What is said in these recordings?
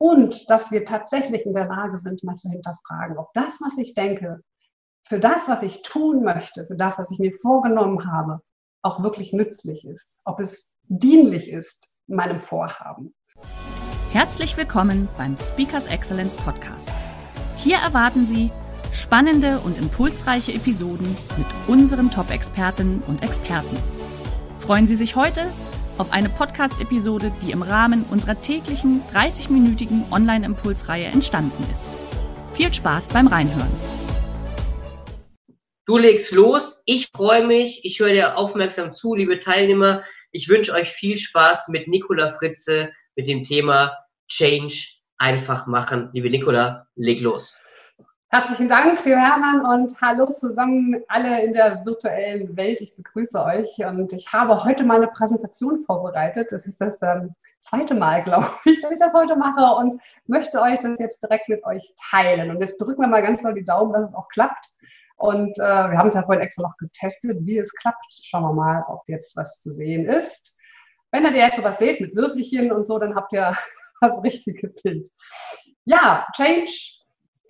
und dass wir tatsächlich in der Lage sind, mal zu hinterfragen, ob das, was ich denke, für das, was ich tun möchte, für das, was ich mir vorgenommen habe, auch wirklich nützlich ist, ob es dienlich ist meinem Vorhaben. Herzlich willkommen beim Speakers Excellence Podcast. Hier erwarten Sie spannende und impulsreiche Episoden mit unseren Top-Expertinnen und Experten. Freuen Sie sich heute auf eine Podcast-Episode, die im Rahmen unserer täglichen 30-minütigen Online-Impulsreihe entstanden ist. Viel Spaß beim Reinhören. Du legst los, ich freue mich, ich höre dir aufmerksam zu, liebe Teilnehmer. Ich wünsche euch viel Spaß mit Nicola Fritze mit dem Thema Change einfach machen. Liebe Nicola, leg los. Herzlichen Dank, für Hermann, und hallo zusammen alle in der virtuellen Welt. Ich begrüße euch und ich habe heute mal eine Präsentation vorbereitet. Das ist das ähm, zweite Mal, glaube ich, dass ich das heute mache und möchte euch das jetzt direkt mit euch teilen. Und jetzt drücken wir mal ganz doll die Daumen, dass es auch klappt. Und äh, wir haben es ja vorhin extra noch getestet, wie es klappt. Schauen wir mal, ob jetzt was zu sehen ist. Wenn ihr jetzt sowas seht mit Würfelchen und so, dann habt ihr das richtige Bild. Ja, Change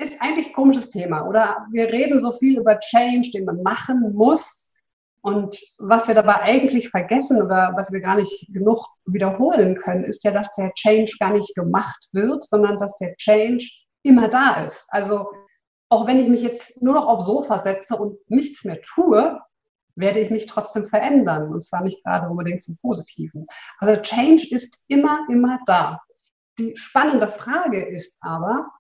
ist eigentlich ein komisches Thema, oder? Wir reden so viel über Change, den man machen muss. Und was wir dabei eigentlich vergessen oder was wir gar nicht genug wiederholen können, ist ja, dass der Change gar nicht gemacht wird, sondern dass der Change immer da ist. Also auch wenn ich mich jetzt nur noch aufs Sofa setze und nichts mehr tue, werde ich mich trotzdem verändern. Und zwar nicht gerade unbedingt zum Positiven. Also Change ist immer, immer da. Die spannende Frage ist aber,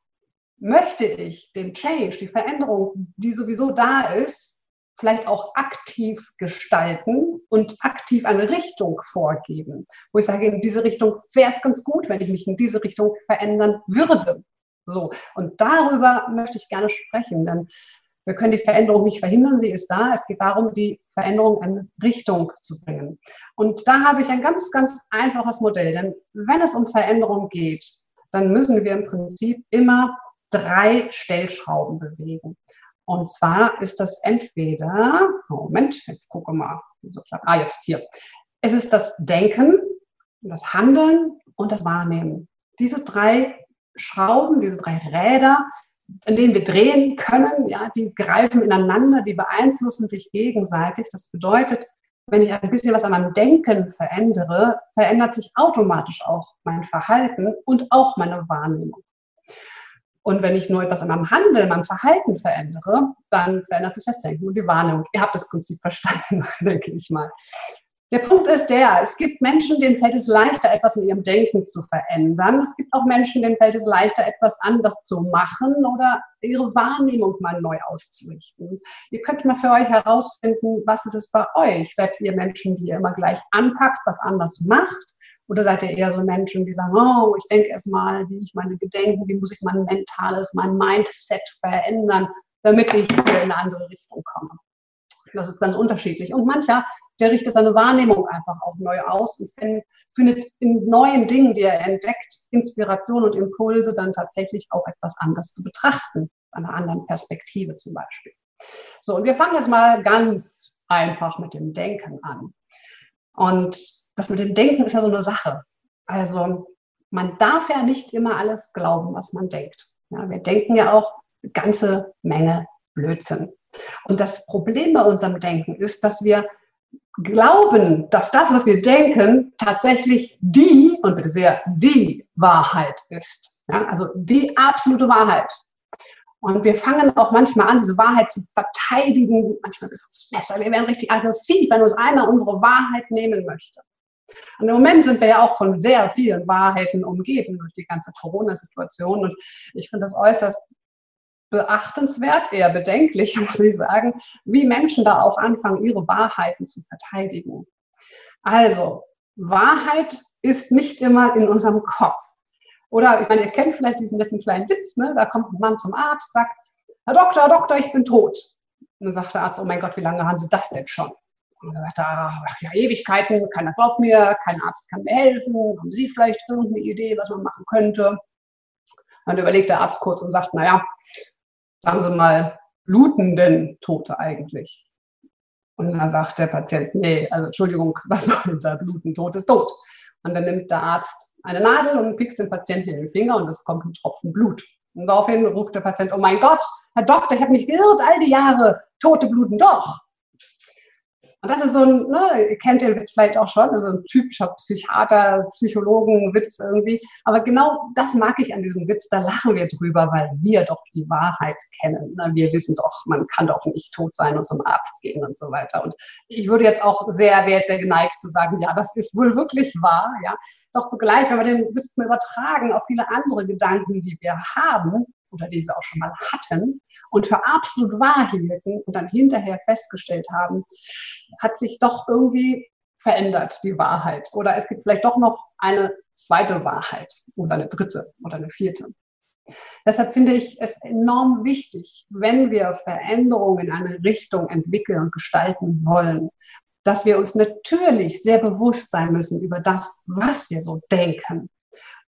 möchte ich den Change, die Veränderung, die sowieso da ist, vielleicht auch aktiv gestalten und aktiv eine Richtung vorgeben, wo ich sage, in diese Richtung wäre es ganz gut, wenn ich mich in diese Richtung verändern würde. So, und darüber möchte ich gerne sprechen, denn wir können die Veränderung nicht verhindern, sie ist da. Es geht darum, die Veränderung in Richtung zu bringen. Und da habe ich ein ganz, ganz einfaches Modell, denn wenn es um Veränderung geht, dann müssen wir im Prinzip immer drei Stellschrauben bewegen. Und zwar ist das entweder, Moment, jetzt gucke mal, ah, jetzt hier. Es ist das Denken, das Handeln und das Wahrnehmen. Diese drei Schrauben, diese drei Räder, in denen wir drehen können, ja, die greifen ineinander, die beeinflussen sich gegenseitig. Das bedeutet, wenn ich ein bisschen was an meinem Denken verändere, verändert sich automatisch auch mein Verhalten und auch meine Wahrnehmung. Und wenn ich nur etwas an meinem Handeln, meinem Verhalten verändere, dann verändert sich das Denken und die Wahrnehmung. Ihr habt das Prinzip verstanden, denke ich mal. Der Punkt ist der, es gibt Menschen, denen fällt es leichter, etwas in ihrem Denken zu verändern. Es gibt auch Menschen, denen fällt es leichter, etwas anders zu machen oder ihre Wahrnehmung mal neu auszurichten. Ihr könnt mal für euch herausfinden, was ist es bei euch? Seid ihr Menschen, die ihr immer gleich anpackt, was anders macht? Oder seid ihr eher so Menschen, die sagen, oh, ich denke erst mal, wie ich meine Gedenken, wie muss ich mein mentales, mein Mindset verändern, damit ich in eine andere Richtung komme. Das ist ganz unterschiedlich. Und mancher, der richtet seine Wahrnehmung einfach auch neu aus und findet in neuen Dingen, die er entdeckt, Inspiration und Impulse, dann tatsächlich auch etwas anders zu betrachten, einer anderen Perspektive zum Beispiel. So, und wir fangen jetzt mal ganz einfach mit dem Denken an. Und das mit dem Denken ist ja so eine Sache. Also man darf ja nicht immer alles glauben, was man denkt. Ja, wir denken ja auch eine ganze Menge Blödsinn. Und das Problem bei unserem Denken ist, dass wir glauben, dass das, was wir denken, tatsächlich die, und bitte sehr, die Wahrheit ist. Ja, also die absolute Wahrheit. Und wir fangen auch manchmal an, diese Wahrheit zu verteidigen, manchmal bis aufs Messer. Wir werden richtig aggressiv, wenn uns einer unsere Wahrheit nehmen möchte. Und im Moment sind wir ja auch von sehr vielen Wahrheiten umgeben durch die ganze Corona-Situation. Und ich finde das äußerst beachtenswert, eher bedenklich, muss ich sagen, wie Menschen da auch anfangen, ihre Wahrheiten zu verteidigen. Also, Wahrheit ist nicht immer in unserem Kopf. Oder, ich meine, ihr kennt vielleicht diesen netten kleinen Witz, ne? da kommt ein Mann zum Arzt, sagt, Herr Doktor, Herr Doktor, ich bin tot. Und dann sagt der Arzt, oh mein Gott, wie lange haben Sie das denn schon? Und dann sagt er, ach ja, Ewigkeiten, keiner glaubt mir, kein Arzt kann mir helfen, haben Sie vielleicht irgendeine Idee, was man machen könnte? Dann überlegt der Arzt kurz und sagt, naja, sagen Sie mal, bluten denn Tote eigentlich? Und dann sagt der Patient, nee, also Entschuldigung, was soll da bluten? Tot ist tot. Und dann nimmt der Arzt eine Nadel und pickst den Patienten in den Finger und es kommt ein Tropfen Blut. Und daraufhin ruft der Patient, oh mein Gott, Herr Doktor, ich habe mich geirrt, all die Jahre, Tote bluten doch. Und das ist so ein, ne, ihr kennt den Witz vielleicht auch schon, also ein typischer Psychiater, Psychologen-Witz irgendwie. Aber genau das mag ich an diesem Witz, da lachen wir drüber, weil wir doch die Wahrheit kennen. Ne? Wir wissen doch, man kann doch nicht tot sein und zum Arzt gehen und so weiter. Und ich würde jetzt auch sehr, wäre sehr geneigt zu sagen, ja, das ist wohl wirklich wahr, ja. Doch zugleich, wenn wir den Witz mal übertragen auf viele andere Gedanken, die wir haben, oder die wir auch schon mal hatten und für absolut wahr hielten und dann hinterher festgestellt haben, hat sich doch irgendwie verändert, die Wahrheit. Oder es gibt vielleicht doch noch eine zweite Wahrheit oder eine dritte oder eine vierte. Deshalb finde ich es enorm wichtig, wenn wir Veränderungen in eine Richtung entwickeln und gestalten wollen, dass wir uns natürlich sehr bewusst sein müssen über das, was wir so denken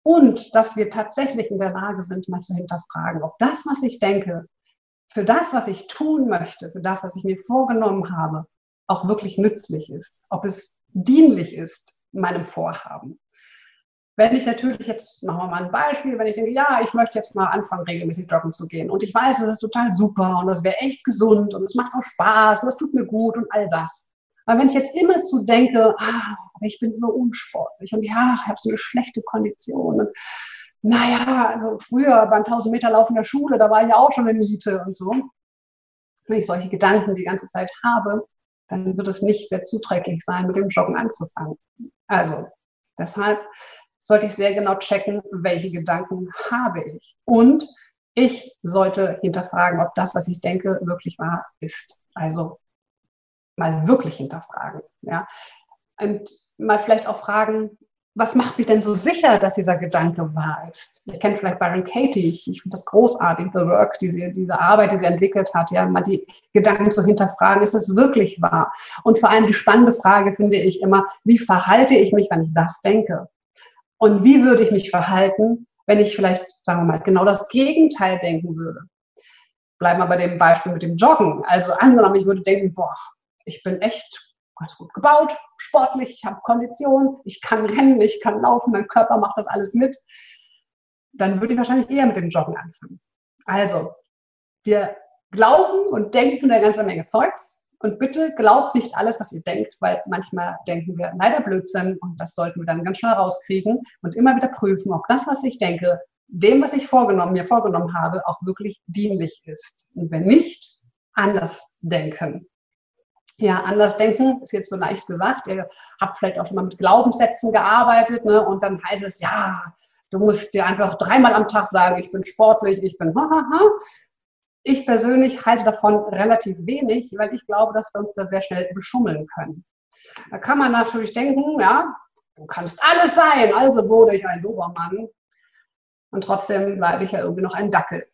und dass wir tatsächlich in der Lage sind, mal zu hinterfragen, ob das, was ich denke, für das, was ich tun möchte, für das, was ich mir vorgenommen habe, auch wirklich nützlich ist, ob es dienlich ist meinem Vorhaben. Wenn ich natürlich jetzt, machen wir mal ein Beispiel, wenn ich denke, ja, ich möchte jetzt mal anfangen, regelmäßig joggen zu gehen und ich weiß, das ist total super und das wäre echt gesund und es macht auch Spaß und das tut mir gut und all das. Aber wenn ich jetzt immer zu denke, ah, ich bin so unsportlich und ja, ich habe so eine schlechte Kondition und naja, also früher beim 1000 Meter Lauf in der Schule, da war ich ja auch schon eine Niete und so. Wenn ich solche Gedanken die ganze Zeit habe, dann wird es nicht sehr zuträglich sein, mit dem Joggen anzufangen. Also deshalb sollte ich sehr genau checken, welche Gedanken habe ich. Und ich sollte hinterfragen, ob das, was ich denke, wirklich wahr ist. Also mal wirklich hinterfragen. Ja? Und mal vielleicht auch fragen, was macht mich denn so sicher, dass dieser Gedanke wahr ist? Ihr kennt vielleicht Byron Katie, ich, ich finde das großartig, The Work, diese, diese Arbeit, die sie entwickelt hat, ja, mal die Gedanken zu hinterfragen, ist es wirklich wahr? Und vor allem die spannende Frage finde ich immer, wie verhalte ich mich, wenn ich das denke? Und wie würde ich mich verhalten, wenn ich vielleicht, sagen wir mal, genau das Gegenteil denken würde? Bleiben wir bei dem Beispiel mit dem Joggen. Also angenommen, ich würde denken, boah, ich bin echt ganz gut gebaut, sportlich, ich habe Kondition, ich kann rennen, ich kann laufen, mein Körper macht das alles mit, dann würde ich wahrscheinlich eher mit dem Joggen anfangen. Also, wir glauben und denken eine ganze Menge Zeugs. Und bitte glaubt nicht alles, was ihr denkt, weil manchmal denken wir leider Blödsinn und das sollten wir dann ganz schnell rauskriegen und immer wieder prüfen, ob das, was ich denke, dem, was ich vorgenommen, mir vorgenommen habe, auch wirklich dienlich ist. Und wenn nicht, anders denken ja, anders denken, ist jetzt so leicht gesagt. Ihr habt vielleicht auch schon mal mit Glaubenssätzen gearbeitet ne? und dann heißt es, ja, du musst dir einfach dreimal am Tag sagen, ich bin sportlich, ich bin hahaha. Ich persönlich halte davon relativ wenig, weil ich glaube, dass wir uns da sehr schnell beschummeln können. Da kann man natürlich denken, ja, du kannst alles sein, also wurde ich ein Dobermann. Und trotzdem bleibe ich ja irgendwie noch ein Dackel.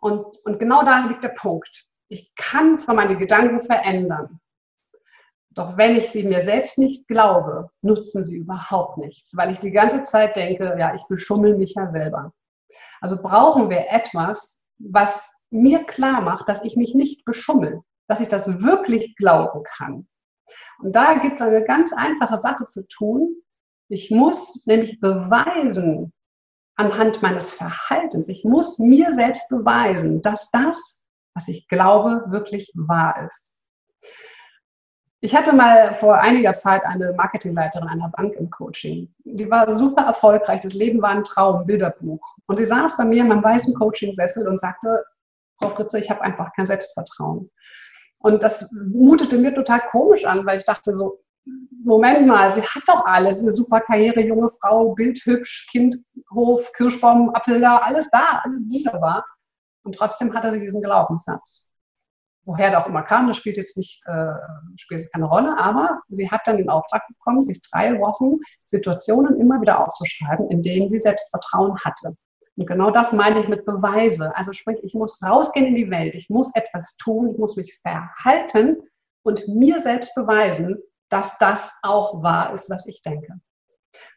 Und, und genau da liegt der Punkt. Ich kann zwar meine Gedanken verändern, doch wenn ich sie mir selbst nicht glaube, nutzen sie überhaupt nichts, weil ich die ganze Zeit denke, ja, ich beschummel mich ja selber. Also brauchen wir etwas, was mir klar macht, dass ich mich nicht beschummel, dass ich das wirklich glauben kann. Und da gibt es eine ganz einfache Sache zu tun. Ich muss nämlich beweisen, anhand meines Verhaltens, ich muss mir selbst beweisen, dass das, was ich glaube, wirklich wahr ist. Ich hatte mal vor einiger Zeit eine Marketingleiterin einer Bank im Coaching. Die war super erfolgreich. Das Leben war ein Traum, Bilderbuch. Und sie saß bei mir in meinem weißen Coaching-Sessel und sagte, Frau Fritze, ich habe einfach kein Selbstvertrauen. Und das mutete mir total komisch an, weil ich dachte so, Moment mal, sie hat doch alles, eine super Karriere, junge Frau, bildhübsch, Kind, Hof, Kirschbaum, Apfel da, alles da, alles wunderbar. Und trotzdem hatte sie diesen Glaubenssatz. woher der auch immer kam, das spielt jetzt nicht, äh, spielt jetzt keine Rolle, aber sie hat dann den Auftrag bekommen, sich drei Wochen Situationen immer wieder aufzuschreiben, in denen sie Selbstvertrauen hatte. Und genau das meine ich mit Beweise. Also sprich, ich muss rausgehen in die Welt, ich muss etwas tun, ich muss mich verhalten und mir selbst beweisen, dass das auch wahr ist, was ich denke.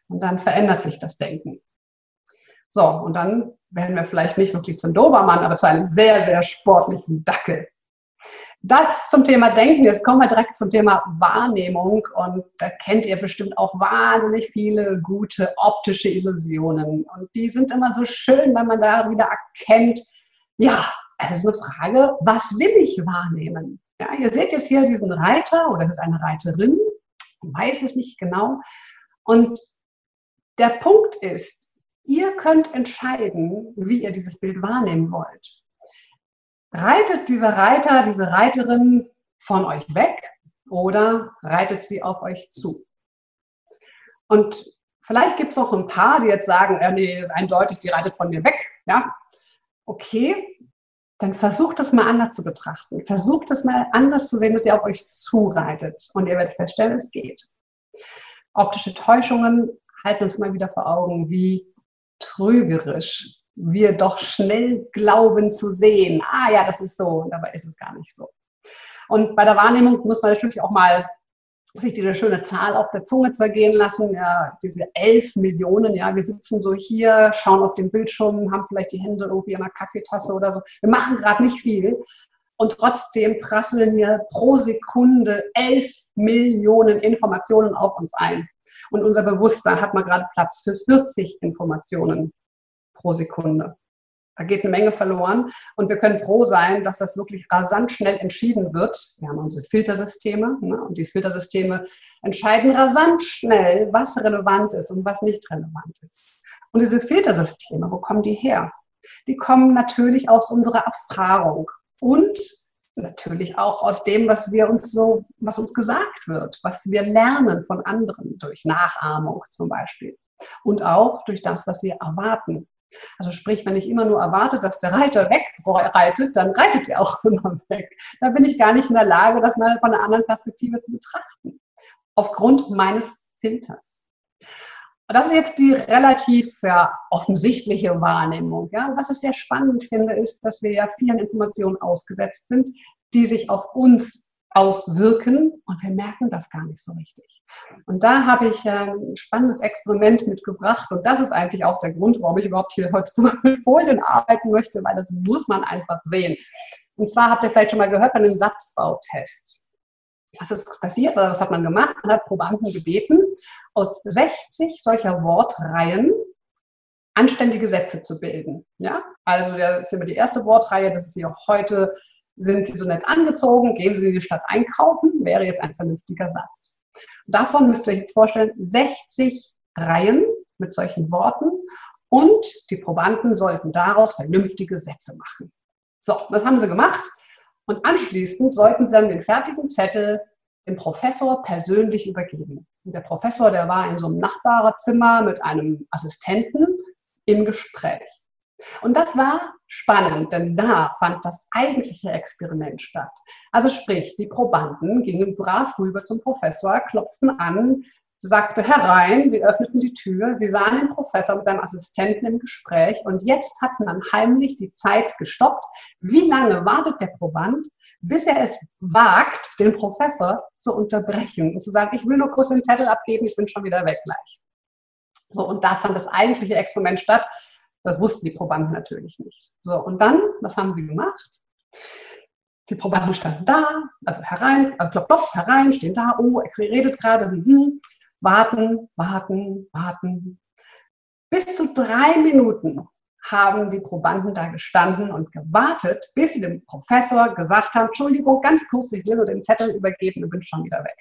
Und dann verändert sich das Denken. So, und dann werden wir vielleicht nicht wirklich zum Dobermann, aber zu einem sehr, sehr sportlichen Dackel. Das zum Thema Denken. Jetzt kommen wir direkt zum Thema Wahrnehmung. Und da kennt ihr bestimmt auch wahnsinnig viele gute optische Illusionen. Und die sind immer so schön, wenn man da wieder erkennt, ja, es ist eine Frage, was will ich wahrnehmen? Ja, ihr seht jetzt hier diesen Reiter oder es ist eine Reiterin, man weiß es nicht genau. Und der Punkt ist, ihr könnt entscheiden, wie ihr dieses Bild wahrnehmen wollt. Reitet dieser Reiter, diese Reiterin von euch weg oder reitet sie auf euch zu? Und vielleicht gibt es auch so ein paar, die jetzt sagen, äh, nee, ist eindeutig, die reitet von mir weg. Ja, okay, dann versucht es mal anders zu betrachten. Versucht es mal anders zu sehen, dass sie auf euch zureitet. Und ihr werdet feststellen, es geht. Optische Täuschungen halten uns mal wieder vor Augen, wie trügerisch wir doch schnell glauben zu sehen, ah ja, das ist so, dabei ist es gar nicht so. Und bei der Wahrnehmung muss man natürlich auch mal sich diese schöne Zahl auf der Zunge zergehen lassen, ja, diese elf Millionen, ja, wir sitzen so hier, schauen auf den Bildschirm, haben vielleicht die Hände irgendwie in einer Kaffeetasse oder so. Wir machen gerade nicht viel. Und trotzdem prasseln hier pro Sekunde elf Millionen Informationen auf uns ein. Und unser Bewusstsein hat mal gerade Platz für 40 Informationen pro Sekunde. Da geht eine Menge verloren und wir können froh sein, dass das wirklich rasant schnell entschieden wird. Wir haben unsere Filtersysteme ne, und die Filtersysteme entscheiden rasant schnell, was relevant ist und was nicht relevant ist. Und diese Filtersysteme, wo kommen die her? Die kommen natürlich aus unserer Erfahrung und natürlich auch aus dem, was wir uns so, was uns gesagt wird, was wir lernen von anderen durch Nachahmung zum Beispiel und auch durch das, was wir erwarten. Also sprich, wenn ich immer nur erwarte, dass der Reiter wegreitet, dann reitet er auch immer weg. Da bin ich gar nicht in der Lage, das mal von einer anderen Perspektive zu betrachten. Aufgrund meines Filters. Das ist jetzt die relativ ja, offensichtliche Wahrnehmung. Ja. Was ich sehr spannend finde, ist, dass wir ja vielen Informationen ausgesetzt sind, die sich auf uns auswirken und wir merken das gar nicht so richtig. Und da habe ich ein spannendes Experiment mitgebracht und das ist eigentlich auch der Grund, warum ich überhaupt hier heute so mit Folien arbeiten möchte, weil das muss man einfach sehen. Und zwar habt ihr vielleicht schon mal gehört bei den Satzbautests. Was ist passiert oder was hat man gemacht? Man hat Probanden gebeten, aus 60 solcher Wortreihen anständige Sätze zu bilden. Ja? Also das ist immer die erste Wortreihe, das ist hier heute sind Sie so nett angezogen? Gehen Sie in die Stadt einkaufen? Wäre jetzt ein vernünftiger Satz. Davon müsst ihr euch jetzt vorstellen, 60 Reihen mit solchen Worten und die Probanden sollten daraus vernünftige Sätze machen. So, was haben sie gemacht? Und anschließend sollten sie dann den fertigen Zettel dem Professor persönlich übergeben. Und der Professor, der war in so einem Nachbarzimmer mit einem Assistenten im Gespräch. Und das war spannend, denn da fand das eigentliche Experiment statt. Also sprich, die Probanden gingen brav rüber zum Professor, klopften an, sagte herein, sie öffneten die Tür, sie sahen den Professor mit seinem Assistenten im Gespräch und jetzt hat man heimlich die Zeit gestoppt. Wie lange wartet der Proband, bis er es wagt, den Professor zu unterbrechen und zu sagen, ich will nur kurz den Zettel abgeben, ich bin schon wieder weg gleich. So, und da fand das eigentliche Experiment statt. Das wussten die Probanden natürlich nicht. So, und dann, was haben sie gemacht? Die Probanden standen da, also herein, äh, klopf, klopf, herein, stehen da, oh, er redet gerade, hm, warten, warten, warten. Bis zu drei Minuten haben die Probanden da gestanden und gewartet, bis sie dem Professor gesagt haben, Entschuldigung, ganz kurz, ich will nur den Zettel übergeben und bin schon wieder weg.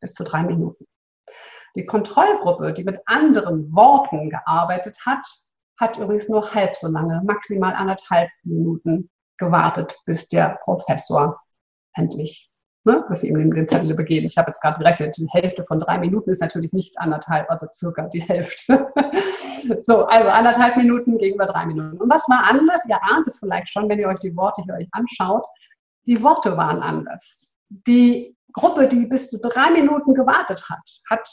Bis zu drei Minuten. Die Kontrollgruppe, die mit anderen Worten gearbeitet hat, hat übrigens nur halb so lange, maximal anderthalb Minuten gewartet, bis der Professor endlich, ne, bis sie ihm den, Zettel übergeben. Ich habe jetzt gerade gerechnet, die Hälfte von drei Minuten ist natürlich nicht anderthalb, also circa die Hälfte. so, also anderthalb Minuten gegenüber drei Minuten. Und was war anders? Ihr ahnt es vielleicht schon, wenn ihr euch die Worte hier euch anschaut. die Worte waren anders. Die Gruppe, die bis zu drei Minuten gewartet hat, hat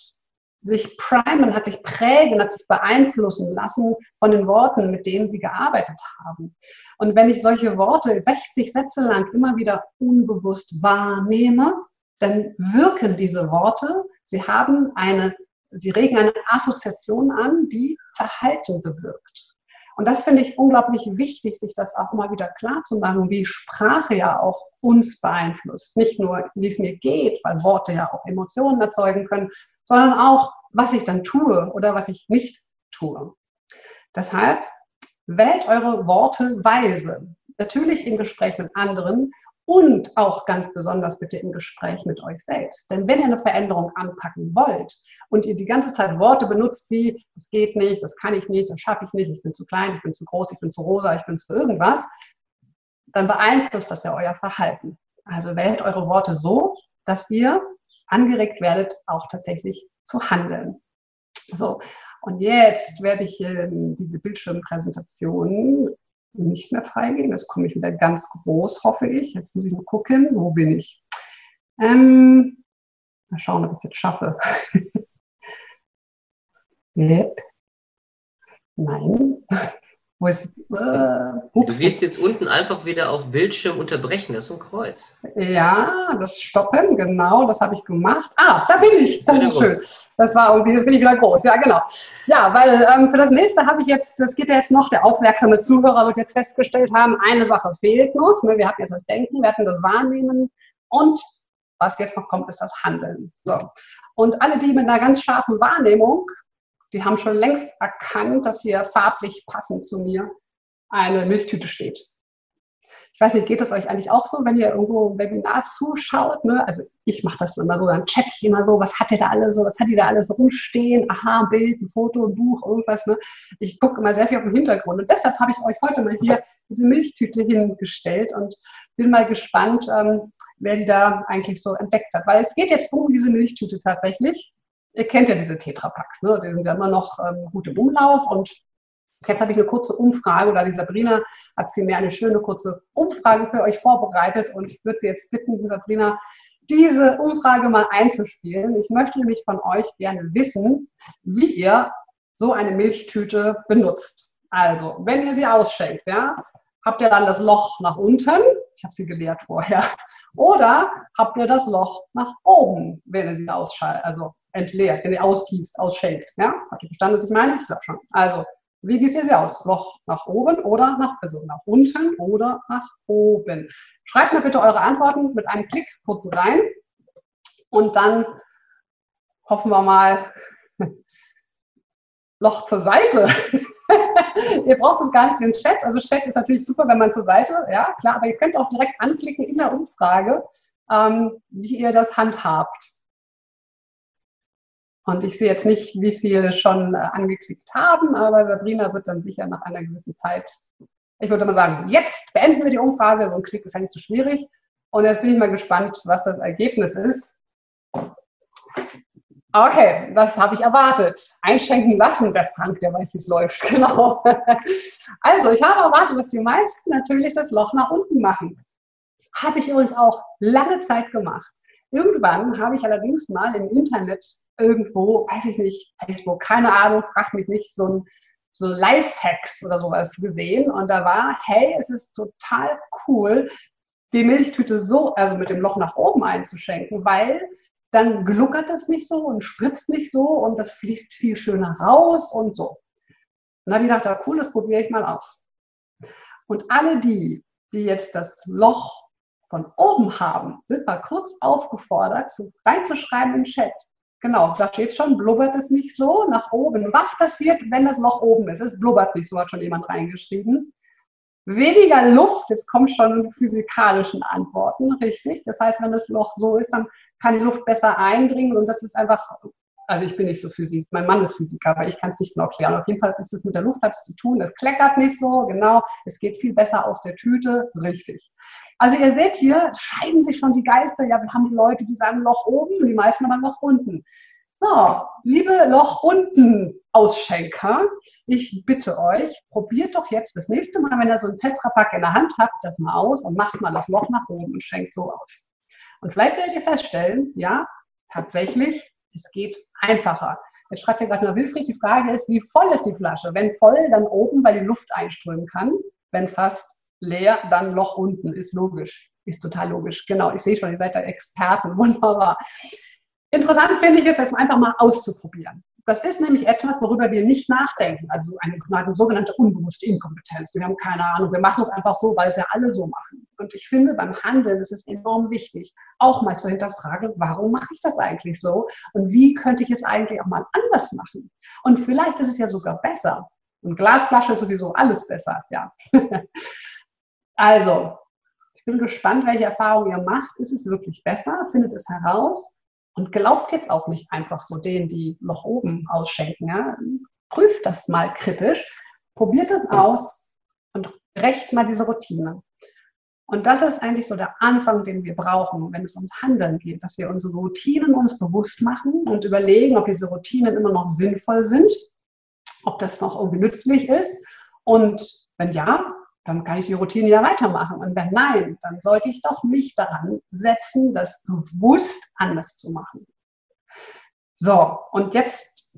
sich primen, hat sich prägen, hat sich beeinflussen lassen von den Worten, mit denen sie gearbeitet haben. Und wenn ich solche Worte 60 Sätze lang immer wieder unbewusst wahrnehme, dann wirken diese Worte, sie haben eine, sie regen eine Assoziation an, die Verhalten bewirkt. Und das finde ich unglaublich wichtig, sich das auch immer wieder klar zu machen, wie Sprache ja auch uns beeinflusst. Nicht nur, wie es mir geht, weil Worte ja auch Emotionen erzeugen können, sondern auch, was ich dann tue oder was ich nicht tue. Deshalb wählt eure Worte weise. Natürlich im Gespräch mit anderen und auch ganz besonders bitte im Gespräch mit euch selbst. Denn wenn ihr eine Veränderung anpacken wollt und ihr die ganze Zeit Worte benutzt wie, das geht nicht, das kann ich nicht, das schaffe ich nicht, ich bin zu klein, ich bin zu groß, ich bin zu rosa, ich bin zu irgendwas, dann beeinflusst das ja euer Verhalten. Also wählt eure Worte so, dass ihr angeregt werdet, auch tatsächlich zu handeln. So, und jetzt werde ich äh, diese Bildschirmpräsentation nicht mehr freigeben. Jetzt komme ich wieder ganz groß, hoffe ich. Jetzt muss ich nur gucken, wo bin ich. Ähm, mal schauen, ob ich jetzt schaffe. Nein. Wo ist, äh, du gehst jetzt unten einfach wieder auf Bildschirm unterbrechen, das ist ein Kreuz. Ja, das Stoppen, genau, das habe ich gemacht. Ah, da bin ich, das ist schön. Das war irgendwie, jetzt bin ich wieder groß, ja genau. Ja, weil ähm, für das nächste habe ich jetzt, das geht ja jetzt noch, der aufmerksame Zuhörer wird jetzt festgestellt haben, eine Sache fehlt noch. Ne? Wir hatten jetzt das Denken, wir hatten das Wahrnehmen und was jetzt noch kommt, ist das Handeln. So. Und alle, die mit einer ganz scharfen Wahrnehmung die haben schon längst erkannt, dass hier farblich passend zu mir eine Milchtüte steht. Ich weiß nicht, geht es euch eigentlich auch so, wenn ihr irgendwo ein Webinar zuschaut? Ne? Also ich mache das immer so, dann check ich immer so, was hat ihr da alles so, was hat ihr da alles rumstehen? Aha, ein Bild, ein Foto, ein Buch, irgendwas. Ne? Ich gucke immer sehr viel auf den Hintergrund und deshalb habe ich euch heute mal hier diese Milchtüte hingestellt und bin mal gespannt, ähm, wer die da eigentlich so entdeckt hat. Weil es geht jetzt um diese Milchtüte tatsächlich. Ihr kennt ja diese Tetrapacks, ne? die sind ja immer noch ähm, gut Umlauf. Und jetzt habe ich eine kurze Umfrage, oder die Sabrina hat vielmehr eine schöne kurze Umfrage für euch vorbereitet. Und ich würde Sie jetzt bitten, Sabrina, diese Umfrage mal einzuspielen. Ich möchte nämlich von euch gerne wissen, wie ihr so eine Milchtüte benutzt. Also, wenn ihr sie ausschenkt, ja, habt ihr dann das Loch nach unten? Ich habe sie geleert vorher. Oder habt ihr das Loch nach oben, wenn ihr sie ausschaltet? Also entleert, wenn ihr ausgießt, ausschenkt. Ja? Habt ihr verstanden, was ich meine? Ich glaube schon. Also, wie gießt ihr sie aus? Loch nach oben oder nach, also nach unten oder nach oben? Schreibt mir bitte eure Antworten mit einem Klick kurz rein und dann hoffen wir mal Loch zur Seite. ihr braucht es gar nicht in den Chat. Also Chat ist natürlich super, wenn man zur Seite, ja klar, aber ihr könnt auch direkt anklicken in der Umfrage, ähm, wie ihr das handhabt. Und ich sehe jetzt nicht, wie viele schon äh, angeklickt haben, aber Sabrina wird dann sicher nach einer gewissen Zeit, ich würde mal sagen, jetzt beenden wir die Umfrage. So ein Klick ist nicht so schwierig. Und jetzt bin ich mal gespannt, was das Ergebnis ist. Okay, das habe ich erwartet. Einschenken lassen, der Frank, der weiß, wie es läuft. Genau. Also, ich habe erwartet, dass die meisten natürlich das Loch nach unten machen. Habe ich übrigens auch lange Zeit gemacht. Irgendwann habe ich allerdings mal im Internet irgendwo, weiß ich nicht, Facebook, keine Ahnung, frag mich nicht, so ein so Life-Hacks oder sowas gesehen. Und da war, hey, es ist total cool, die Milchtüte so, also mit dem Loch nach oben einzuschenken, weil dann gluckert das nicht so und spritzt nicht so und das fließt viel schöner raus und so. Und dann habe ich gedacht, cool, das probiere ich mal aus. Und alle die, die jetzt das Loch von oben haben, sind mal kurz aufgefordert, reinzuschreiben im Chat. Genau, da steht schon, blubbert es nicht so nach oben. Was passiert, wenn das Loch oben ist? Es blubbert nicht, so hat schon jemand reingeschrieben. Weniger Luft, es kommen schon physikalischen Antworten, richtig. Das heißt, wenn das Loch so ist, dann kann die Luft besser eindringen und das ist einfach, also ich bin nicht so Physik, mein Mann ist Physiker, aber ich kann es nicht genau klären. Auf jeden Fall ist es mit der Luft hat es zu tun, es kleckert nicht so, genau, es geht viel besser aus der Tüte, richtig. Also ihr seht hier, scheiden sich schon die Geister. Ja, wir haben die Leute, die sagen Loch oben und die meisten aber Loch unten. So, liebe Loch unten Ausschenker, ich bitte euch, probiert doch jetzt das nächste Mal, wenn ihr so ein Tetrapack in der Hand habt, das mal aus und macht mal das Loch nach oben und schenkt so aus. Und vielleicht werdet ihr feststellen, ja, tatsächlich, es geht einfacher. Jetzt schreibt ihr gerade nur Wilfried, die Frage ist, wie voll ist die Flasche? Wenn voll, dann oben, weil die Luft einströmen kann. Wenn fast leer, dann Loch unten. Ist logisch. Ist total logisch. Genau, ich sehe schon, ihr seid da Experten. Wunderbar. Interessant finde ich es, das einfach mal auszuprobieren. Das ist nämlich etwas, worüber wir nicht nachdenken. Also eine, sogenannte unbewusste Inkompetenz. Wir haben keine Ahnung. Wir machen es einfach so, weil es ja alle so machen. Und ich finde, beim Handeln ist es enorm wichtig, auch mal zu hinterfragen, warum mache ich das eigentlich so? Und wie könnte ich es eigentlich auch mal anders machen? Und vielleicht ist es ja sogar besser. Und Glasflasche ist sowieso alles besser, ja. also, ich bin gespannt, welche Erfahrungen ihr macht. Ist es wirklich besser? Findet es heraus? Und glaubt jetzt auch nicht einfach so denen, die noch oben ausschenken. Ja? Prüft das mal kritisch, probiert es aus und recht mal diese Routine. Und das ist eigentlich so der Anfang, den wir brauchen, wenn es ums Handeln geht, dass wir unsere Routinen uns bewusst machen und überlegen, ob diese Routinen immer noch sinnvoll sind, ob das noch irgendwie nützlich ist. Und wenn ja, dann kann ich die Routine ja weitermachen. Und wenn nein, dann sollte ich doch mich daran setzen, das bewusst anders zu machen. So, und jetzt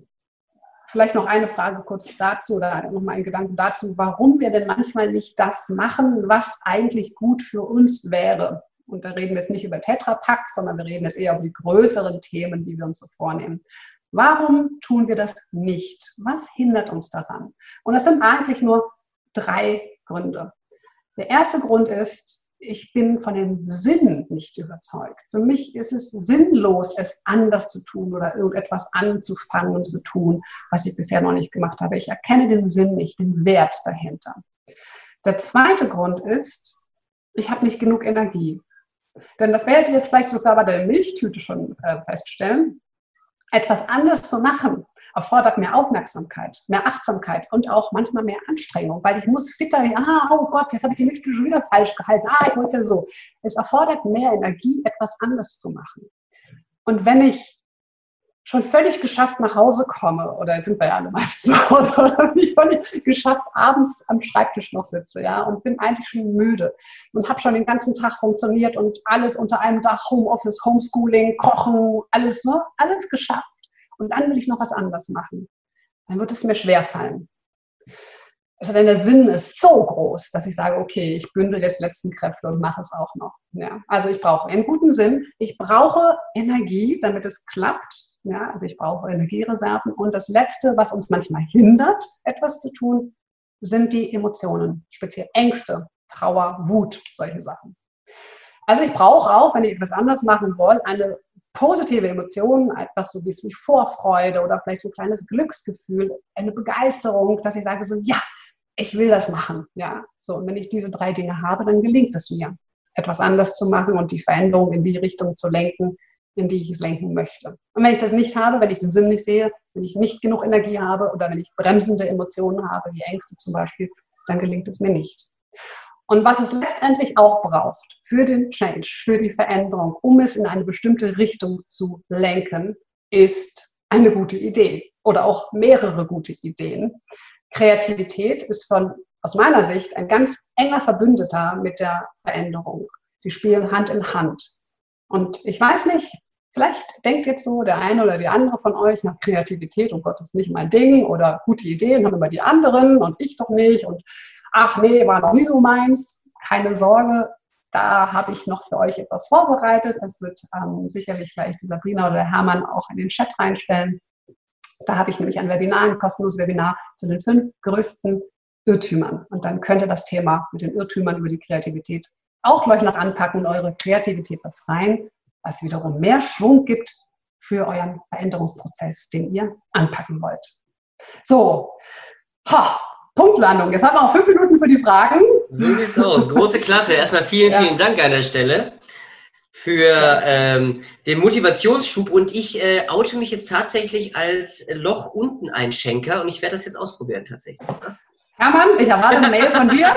vielleicht noch eine Frage kurz dazu oder nochmal ein Gedanke dazu, warum wir denn manchmal nicht das machen, was eigentlich gut für uns wäre. Und da reden wir jetzt nicht über Tetrapack, sondern wir reden jetzt eher über die größeren Themen, die wir uns so vornehmen. Warum tun wir das nicht? Was hindert uns daran? Und das sind eigentlich nur drei Gründe. Der erste Grund ist, ich bin von dem Sinn nicht überzeugt. Für mich ist es sinnlos, es anders zu tun oder irgendetwas anzufangen zu tun, was ich bisher noch nicht gemacht habe. Ich erkenne den Sinn nicht, den Wert dahinter. Der zweite Grund ist, ich habe nicht genug Energie. Denn das werdet ihr jetzt vielleicht sogar bei der Milchtüte schon äh, feststellen. Etwas anders zu machen, erfordert mehr Aufmerksamkeit, mehr Achtsamkeit und auch manchmal mehr Anstrengung, weil ich muss fitter, ah, oh Gott, jetzt habe ich die Milchbücher schon wieder falsch gehalten, ah, ich wollte es ja so. Es erfordert mehr Energie, etwas anders zu machen. Und wenn ich schon völlig geschafft nach Hause komme, oder sind wir ja alle meist zu Hause, oder wenn ich völlig geschafft abends am Schreibtisch noch sitze, ja, und bin eigentlich schon müde und habe schon den ganzen Tag funktioniert und alles unter einem Dach, Homeoffice, Homeschooling, Kochen, alles, ne, alles geschafft und dann will ich noch was anderes machen, dann wird es mir schwer fallen. Also denn der Sinn ist so groß, dass ich sage, okay, ich bündel jetzt letzten Kräfte und mache es auch noch. Ja, also ich brauche einen guten Sinn, ich brauche Energie, damit es klappt. Ja, also ich brauche Energiereserven. Und das Letzte, was uns manchmal hindert, etwas zu tun, sind die Emotionen, speziell Ängste, Trauer, Wut, solche Sachen. Also ich brauche auch, wenn ich etwas anders machen wollt, eine positive Emotionen, etwas so wie Vorfreude oder vielleicht so ein kleines Glücksgefühl, eine Begeisterung, dass ich sage so, ja, ich will das machen. Ja, so. Und wenn ich diese drei Dinge habe, dann gelingt es mir, etwas anders zu machen und die Veränderung in die Richtung zu lenken, in die ich es lenken möchte. Und wenn ich das nicht habe, wenn ich den Sinn nicht sehe, wenn ich nicht genug Energie habe oder wenn ich bremsende Emotionen habe, wie Ängste zum Beispiel, dann gelingt es mir nicht. Und was es letztendlich auch braucht für den Change, für die Veränderung, um es in eine bestimmte Richtung zu lenken, ist eine gute Idee oder auch mehrere gute Ideen. Kreativität ist von, aus meiner Sicht ein ganz enger Verbündeter mit der Veränderung. Die spielen Hand in Hand. Und ich weiß nicht, vielleicht denkt jetzt so der eine oder die andere von euch nach Kreativität, oh Gott, das ist nicht mein Ding oder gute Ideen haben immer die anderen und ich doch nicht und ach nee, war noch nie so meins, keine Sorge, da habe ich noch für euch etwas vorbereitet. Das wird ähm, sicherlich gleich die Sabrina oder der Hermann auch in den Chat reinstellen. Da habe ich nämlich ein Webinar, ein kostenloses Webinar zu den fünf größten Irrtümern. Und dann könnt ihr das Thema mit den Irrtümern über die Kreativität auch gleich noch anpacken und eure Kreativität befreien, was wiederum mehr Schwung gibt für euren Veränderungsprozess, den ihr anpacken wollt. So, ha, Punktlandung. Jetzt haben wir auch fünf Minuten für die Fragen. So sieht's aus. Große Klasse. Erstmal vielen, ja. vielen Dank an der Stelle für ähm, den Motivationsschub und ich äh, oute mich jetzt tatsächlich als Loch unten Einschenker und ich werde das jetzt ausprobieren tatsächlich. Hermann, ich erwarte eine Mail von dir.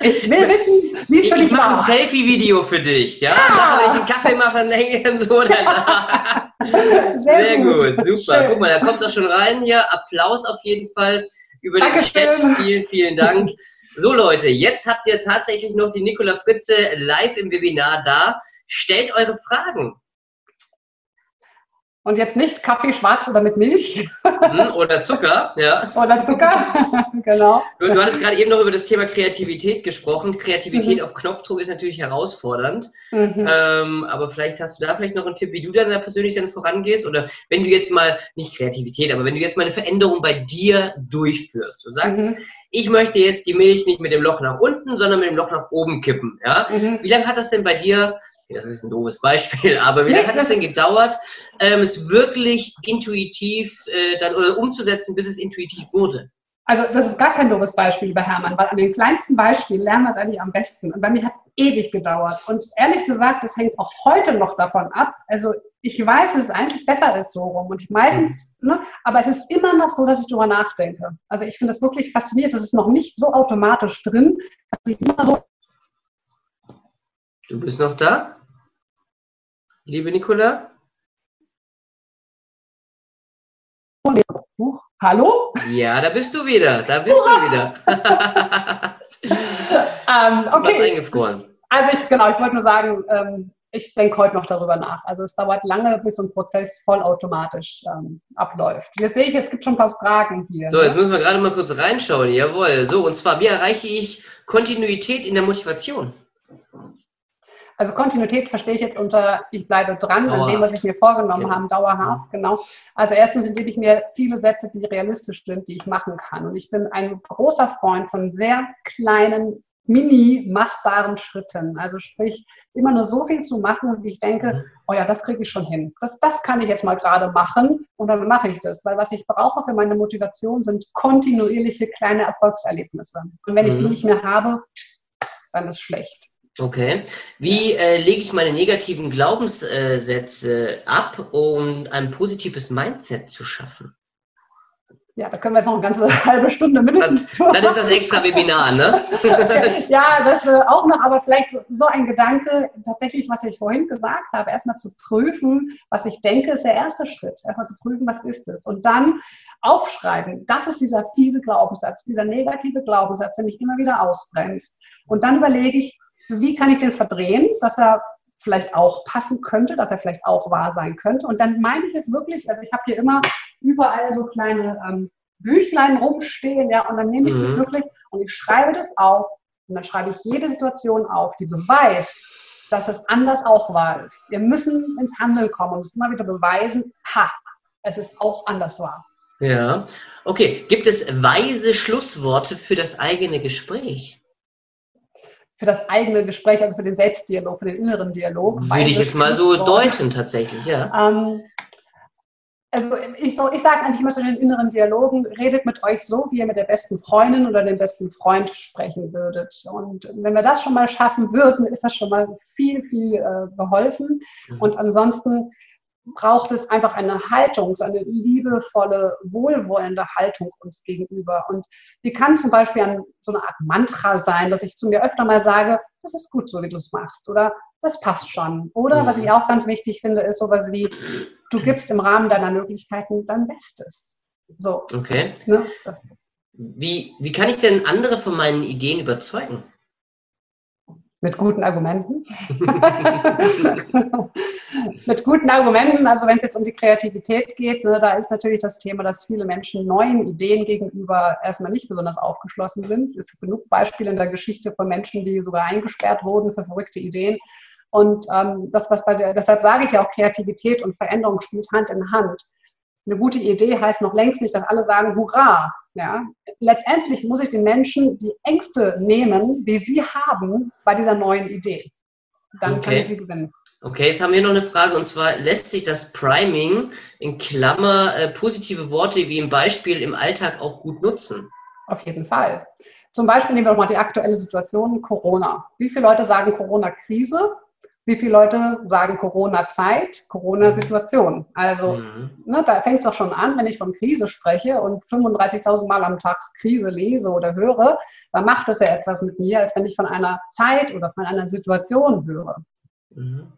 Ich will wissen, wie es für dich Ich mache ein Selfie-Video für dich, ja? Ah. Wenn ich einen Kaffee mache, dann hänge ich so danach. Sehr, Sehr gut. gut. super. Schön. Guck mal, da kommt doch schon rein hier. Applaus auf jeden Fall über Dankeschön. den Chat. Vielen, vielen Dank. So Leute, jetzt habt ihr tatsächlich noch die Nicola Fritze live im Webinar da. Stellt eure Fragen. Und jetzt nicht Kaffee schwarz oder mit Milch. Hm, oder Zucker, ja. Oder Zucker, genau. Du, du, hattest gerade eben noch über das Thema Kreativität gesprochen. Kreativität mhm. auf Knopfdruck ist natürlich herausfordernd. Mhm. Ähm, aber vielleicht hast du da vielleicht noch einen Tipp, wie du dann da persönlich dann vorangehst. Oder wenn du jetzt mal, nicht Kreativität, aber wenn du jetzt mal eine Veränderung bei dir durchführst. Du sagst, mhm. ich möchte jetzt die Milch nicht mit dem Loch nach unten, sondern mit dem Loch nach oben kippen. Ja? Mhm. Wie lange hat das denn bei dir das ist ein doofes Beispiel, aber wie lange hat es denn gedauert, ähm, es wirklich intuitiv äh, dann oder umzusetzen, bis es intuitiv wurde? Also das ist gar kein doofes Beispiel, lieber Hermann, weil an den kleinsten Beispielen lernen wir es eigentlich am besten. Und bei mir hat es ewig gedauert. Und ehrlich gesagt, das hängt auch heute noch davon ab. Also ich weiß, dass es eigentlich besser ist so rum. Und ich meistens, ne, aber es ist immer noch so, dass ich darüber nachdenke. Also ich finde das wirklich faszinierend. Das ist noch nicht so automatisch drin, dass ich immer so. Du bist noch da? liebe Nicola? Hallo? Ja, da bist du wieder. Da bist Hurra! du wieder. ähm, okay. eingefroren. Also ich, genau, ich wollte nur sagen, ähm, ich denke heute noch darüber nach. Also es dauert lange, bis so ein Prozess vollautomatisch ähm, abläuft. Jetzt sehe ich, es gibt schon ein paar Fragen hier. So, jetzt müssen wir gerade mal kurz reinschauen. Jawohl. So, und zwar, wie erreiche ich Kontinuität in der Motivation? Also Kontinuität verstehe ich jetzt unter, ich bleibe dran dauerhaft. an dem, was ich mir vorgenommen okay. habe, dauerhaft, genau. Also erstens, indem ich mir Ziele setze, die realistisch sind, die ich machen kann. Und ich bin ein großer Freund von sehr kleinen, mini machbaren Schritten. Also sprich, immer nur so viel zu machen, wie ich denke, mhm. oh ja, das kriege ich schon hin. Das, das kann ich jetzt mal gerade machen und dann mache ich das. Weil was ich brauche für meine Motivation sind kontinuierliche kleine Erfolgserlebnisse. Und wenn ich die mhm. nicht mehr habe, dann ist schlecht. Okay. Wie äh, lege ich meine negativen Glaubenssätze ab, um ein positives Mindset zu schaffen? Ja, da können wir jetzt noch eine ganze halbe Stunde mindestens zu. Das ist das extra Webinar, ne? ja, das äh, auch noch, aber vielleicht so, so, ein Gedanke, tatsächlich, was ich vorhin gesagt habe, erstmal zu prüfen, was ich denke, ist der erste Schritt. Erstmal zu prüfen, was ist es. Und dann aufschreiben, das ist dieser fiese Glaubenssatz, dieser negative Glaubenssatz, der mich immer wieder ausbremst. Und dann überlege ich, wie kann ich den verdrehen, dass er vielleicht auch passen könnte, dass er vielleicht auch wahr sein könnte. Und dann meine ich es wirklich, also ich habe hier immer überall so kleine ähm, Büchlein rumstehen, ja, und dann nehme ich mhm. das wirklich und ich schreibe das auf und dann schreibe ich jede Situation auf, die beweist, dass es anders auch wahr ist. Wir müssen ins Handeln kommen und es immer wieder beweisen, ha, es ist auch anders wahr. Ja, okay. Gibt es weise Schlussworte für das eigene Gespräch? Für das eigene Gespräch, also für den Selbstdialog, für den inneren Dialog. Würde ich jetzt mal so deuten, tatsächlich, ja. Ähm, also ich, so, ich sage eigentlich immer zu den inneren Dialogen, redet mit euch so, wie ihr mit der besten Freundin oder dem besten Freund sprechen würdet. Und wenn wir das schon mal schaffen würden, ist das schon mal viel, viel äh, geholfen. Mhm. Und ansonsten braucht es einfach eine Haltung, so eine liebevolle, wohlwollende Haltung uns gegenüber. Und die kann zum Beispiel an so eine Art Mantra sein, dass ich zu mir öfter mal sage, das ist gut so, wie du es machst. Oder das passt schon. Oder was ich auch ganz wichtig finde, ist sowas wie, du gibst im Rahmen deiner Möglichkeiten dein Bestes. So. Okay. Ne? Wie, wie kann ich denn andere von meinen Ideen überzeugen? Mit guten Argumenten. Mit guten Argumenten, also wenn es jetzt um die Kreativität geht, ne, da ist natürlich das Thema, dass viele Menschen neuen Ideen gegenüber erstmal nicht besonders aufgeschlossen sind. Es gibt genug Beispiele in der Geschichte von Menschen, die sogar eingesperrt wurden für verrückte Ideen. Und ähm, das, was bei der, deshalb sage ich ja auch, Kreativität und Veränderung spielt Hand in Hand. Eine gute Idee heißt noch längst nicht, dass alle sagen, hurra, ja, letztendlich muss ich den Menschen die Ängste nehmen, die sie haben bei dieser neuen Idee. Dann okay. kann ich sie gewinnen. Okay, jetzt haben wir noch eine Frage und zwar lässt sich das Priming in Klammer äh, positive Worte wie im Beispiel im Alltag auch gut nutzen? Auf jeden Fall. Zum Beispiel nehmen wir doch mal die aktuelle Situation Corona. Wie viele Leute sagen Corona-Krise Wie viele Leute sagen Corona-Zeit, Corona-Situation? Also, mhm. ne, da fängt es auch schon an, wenn ich von Krise spreche und 35.000 Mal am Tag Krise lese oder höre, dann macht das ja etwas mit mir, als wenn ich von einer Zeit oder von einer Situation höre. Mhm.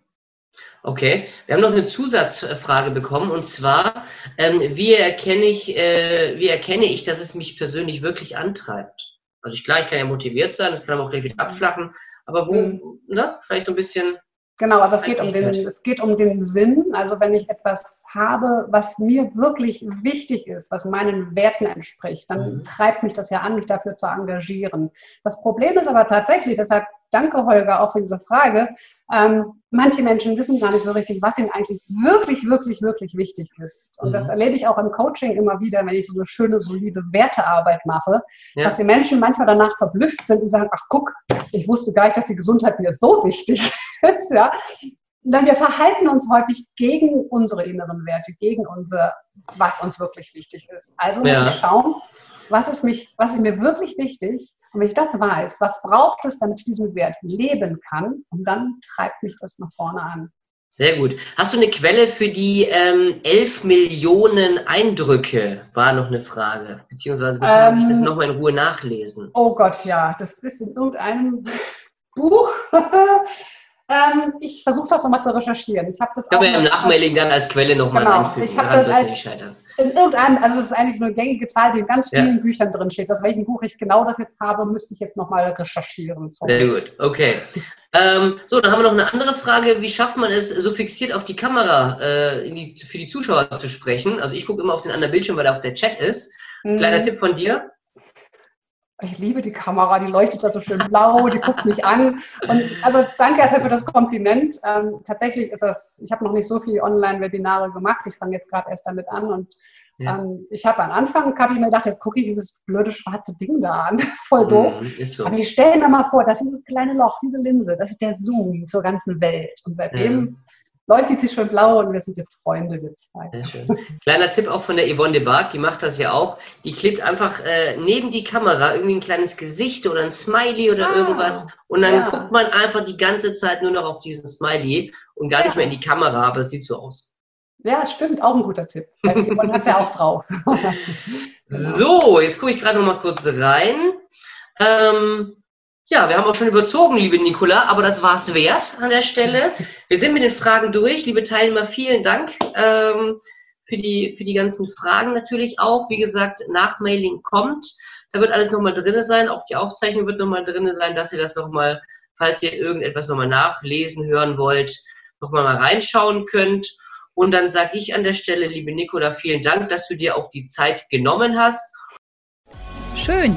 Okay, wir haben noch eine Zusatzfrage bekommen und zwar, ähm, wie, erkenne ich, äh, wie erkenne ich, dass es mich persönlich wirklich antreibt? Also ich, klar, ich kann ja motiviert sein, das kann aber auch gleich wieder abflachen, aber wo, mhm. ne, vielleicht so ein bisschen Genau, also es geht, um den, es geht um den Sinn. Also wenn ich etwas habe, was mir wirklich wichtig ist, was meinen Werten entspricht, dann mhm. treibt mich das ja an, mich dafür zu engagieren. Das Problem ist aber tatsächlich, deshalb danke Holger auch für diese Frage, ähm, manche Menschen wissen gar nicht so richtig, was ihnen eigentlich wirklich, wirklich, wirklich wichtig ist. Und mhm. das erlebe ich auch im Coaching immer wieder, wenn ich so eine schöne, solide Wertearbeit mache, ja. dass die Menschen manchmal danach verblüfft sind und sagen, ach guck, ich wusste gar nicht, dass die Gesundheit mir so wichtig ist. Ja? Denn wir verhalten uns häufig gegen unsere inneren Werte, gegen unser, was uns wirklich wichtig ist. Also muss ja. ich schauen, was ist, mich, was ist mir wirklich wichtig? Und wenn ich das weiß, was braucht es, damit ich diesen Wert leben kann? Und dann treibt mich das nach vorne an. Sehr gut. Hast du eine Quelle für die ähm, 11 Millionen Eindrücke? War noch eine Frage. Beziehungsweise kann man ähm, sich das nochmal in Ruhe nachlesen? Oh Gott, ja. Das ist in irgendeinem Buch. ähm, ich versuche das nochmal zu recherchieren. Ich habe das Können wir im Nachmailing dann als Quelle nochmal genau, einfügen. Ich habe das als, in irgendeinem, also das ist eigentlich so eine gängige Zahl, die in ganz vielen ja. Büchern drin steht. Aus welchem Buch ich genau das jetzt habe, müsste ich jetzt nochmal recherchieren. Sorry. Sehr gut, okay. ähm, so, dann haben wir noch eine andere Frage. Wie schafft man es, so fixiert auf die Kamera äh, die, für die Zuschauer zu sprechen? Also ich gucke immer auf den anderen Bildschirm, weil da auch der Chat ist. Mhm. Kleiner Tipp von dir ich liebe die Kamera, die leuchtet da so schön blau, die guckt mich an. Und also danke erstmal für das Kompliment. Ähm, tatsächlich ist das, ich habe noch nicht so viele Online-Webinare gemacht, ich fange jetzt gerade erst damit an und ja. ähm, ich habe am Anfang, habe ich mir gedacht, jetzt gucke ich dieses blöde schwarze Ding da an, voll doof. Mhm, so. Aber ich stelle mir mal vor, das ist dieses kleine Loch, diese Linse, das ist der Zoom zur ganzen Welt. Und seitdem ja leuchtet sie schon blau und wir sind jetzt Freunde, wir zwei. Kleiner Tipp auch von der Yvonne de Barg, die macht das ja auch. Die klebt einfach äh, neben die Kamera irgendwie ein kleines Gesicht oder ein Smiley oder ah, irgendwas und dann ja. guckt man einfach die ganze Zeit nur noch auf diesen Smiley und gar ja. nicht mehr in die Kamera, aber es sieht so aus. Ja, stimmt, auch ein guter Tipp. Man hat es ja auch drauf. so, jetzt gucke ich gerade noch mal kurz rein. Ähm, ja, wir haben auch schon überzogen, liebe Nicola, aber das war es wert an der Stelle. Wir sind mit den Fragen durch. Liebe Teilnehmer, vielen Dank ähm, für, die, für die ganzen Fragen natürlich auch. Wie gesagt, Nachmailing kommt. Da wird alles nochmal drin sein. Auch die Aufzeichnung wird nochmal drin sein, dass ihr das nochmal, falls ihr irgendetwas nochmal nachlesen, hören wollt, nochmal mal reinschauen könnt. Und dann sage ich an der Stelle, liebe Nicola, vielen Dank, dass du dir auch die Zeit genommen hast. Schön